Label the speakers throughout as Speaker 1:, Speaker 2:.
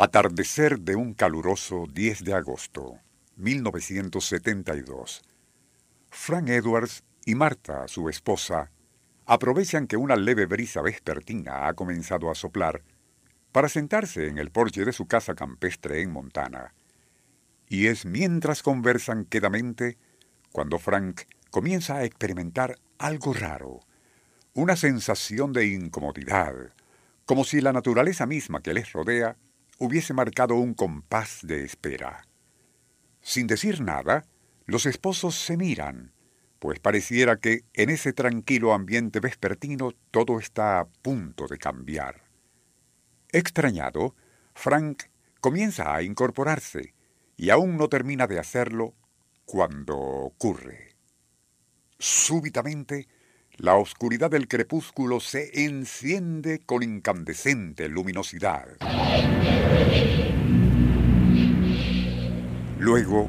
Speaker 1: Atardecer de un caluroso 10 de agosto, 1972. Frank Edwards y Marta, su esposa, aprovechan que una leve brisa vespertina ha comenzado a soplar para sentarse en el porche de su casa campestre en Montana. Y es mientras conversan quedamente cuando Frank comienza a experimentar algo raro, una sensación de incomodidad, como si la naturaleza misma que les rodea hubiese marcado un compás de espera. Sin decir nada, los esposos se miran, pues pareciera que en ese tranquilo ambiente vespertino todo está a punto de cambiar. Extrañado, Frank comienza a incorporarse y aún no termina de hacerlo cuando ocurre. Súbitamente, la oscuridad del crepúsculo se enciende con incandescente luminosidad. Luego,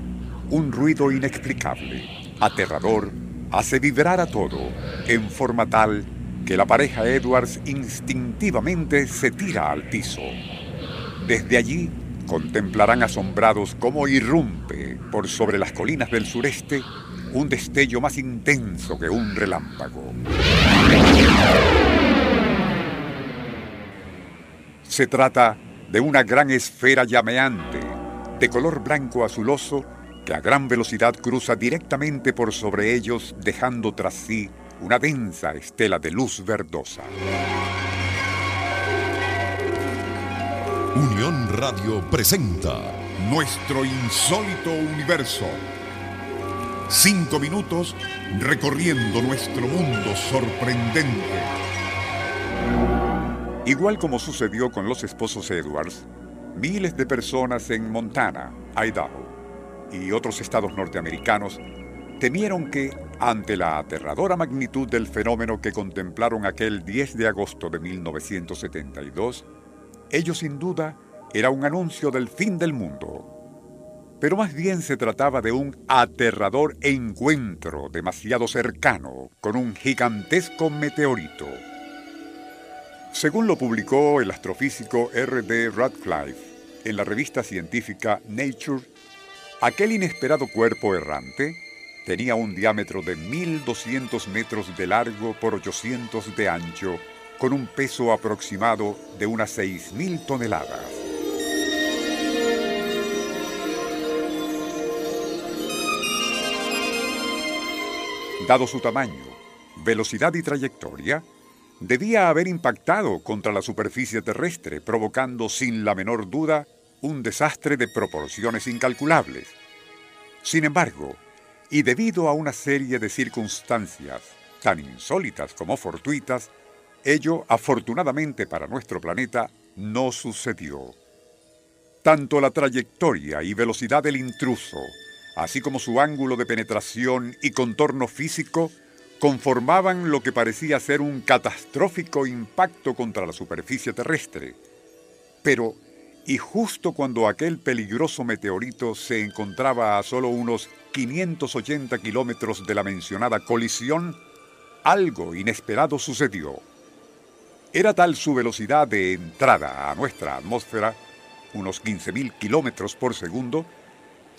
Speaker 1: un ruido inexplicable, aterrador, hace vibrar a todo, en forma tal que la pareja Edwards instintivamente se tira al piso. Desde allí contemplarán asombrados cómo irrumpe por sobre las colinas del sureste un destello más intenso que un relámpago. Se trata de una gran esfera llameante, de color blanco azuloso, que a gran velocidad cruza directamente por sobre ellos, dejando tras sí una densa estela de luz verdosa.
Speaker 2: Unión Radio presenta Nuestro insólito universo Cinco minutos recorriendo nuestro mundo sorprendente.
Speaker 1: Igual como sucedió con los esposos Edwards, miles de personas en Montana, Idaho y otros estados norteamericanos temieron que, ante la aterradora magnitud del fenómeno que contemplaron aquel 10 de agosto de 1972, ello sin duda era un anuncio del fin del mundo pero más bien se trataba de un aterrador encuentro demasiado cercano con un gigantesco meteorito. Según lo publicó el astrofísico R.D. Radcliffe en la revista científica Nature, aquel inesperado cuerpo errante tenía un diámetro de 1.200 metros de largo por 800 de ancho, con un peso aproximado de unas 6.000 toneladas. Dado su tamaño, velocidad y trayectoria, debía haber impactado contra la superficie terrestre, provocando sin la menor duda un desastre de proporciones incalculables. Sin embargo, y debido a una serie de circunstancias tan insólitas como fortuitas, ello, afortunadamente para nuestro planeta, no sucedió. Tanto la trayectoria y velocidad del intruso, así como su ángulo de penetración y contorno físico, conformaban lo que parecía ser un catastrófico impacto contra la superficie terrestre. Pero, y justo cuando aquel peligroso meteorito se encontraba a solo unos 580 kilómetros de la mencionada colisión, algo inesperado sucedió. Era tal su velocidad de entrada a nuestra atmósfera, unos 15.000 kilómetros por segundo,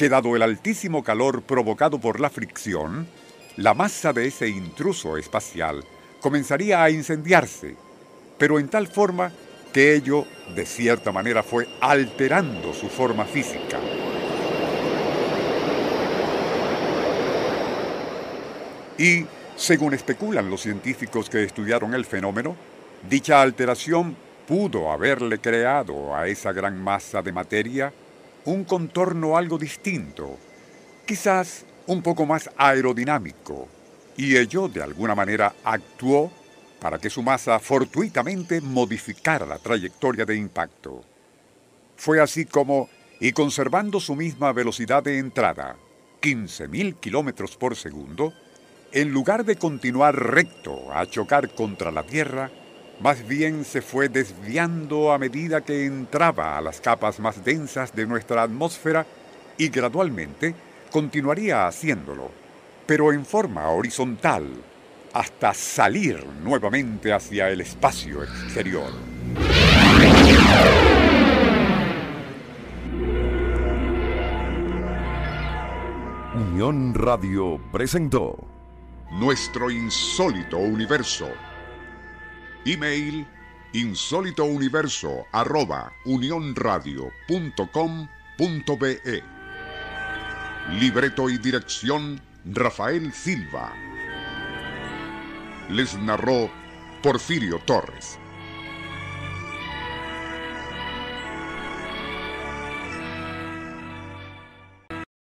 Speaker 1: que dado el altísimo calor provocado por la fricción, la masa de ese intruso espacial comenzaría a incendiarse, pero en tal forma que ello, de cierta manera, fue alterando su forma física. Y, según especulan los científicos que estudiaron el fenómeno, dicha alteración pudo haberle creado a esa gran masa de materia un contorno algo distinto, quizás un poco más aerodinámico, y ello de alguna manera actuó para que su masa fortuitamente modificara la trayectoria de impacto. Fue así como, y conservando su misma velocidad de entrada, 15.000 kilómetros por segundo, en lugar de continuar recto a chocar contra la Tierra, más bien se fue desviando a medida que entraba a las capas más densas de nuestra atmósfera y gradualmente continuaría haciéndolo, pero en forma horizontal, hasta salir nuevamente hacia el espacio exterior.
Speaker 2: Unión Radio presentó Nuestro Insólito Universo. Email insólitouniverso arroba unionradio.com.be Libreto y dirección Rafael Silva. Les narró Porfirio Torres.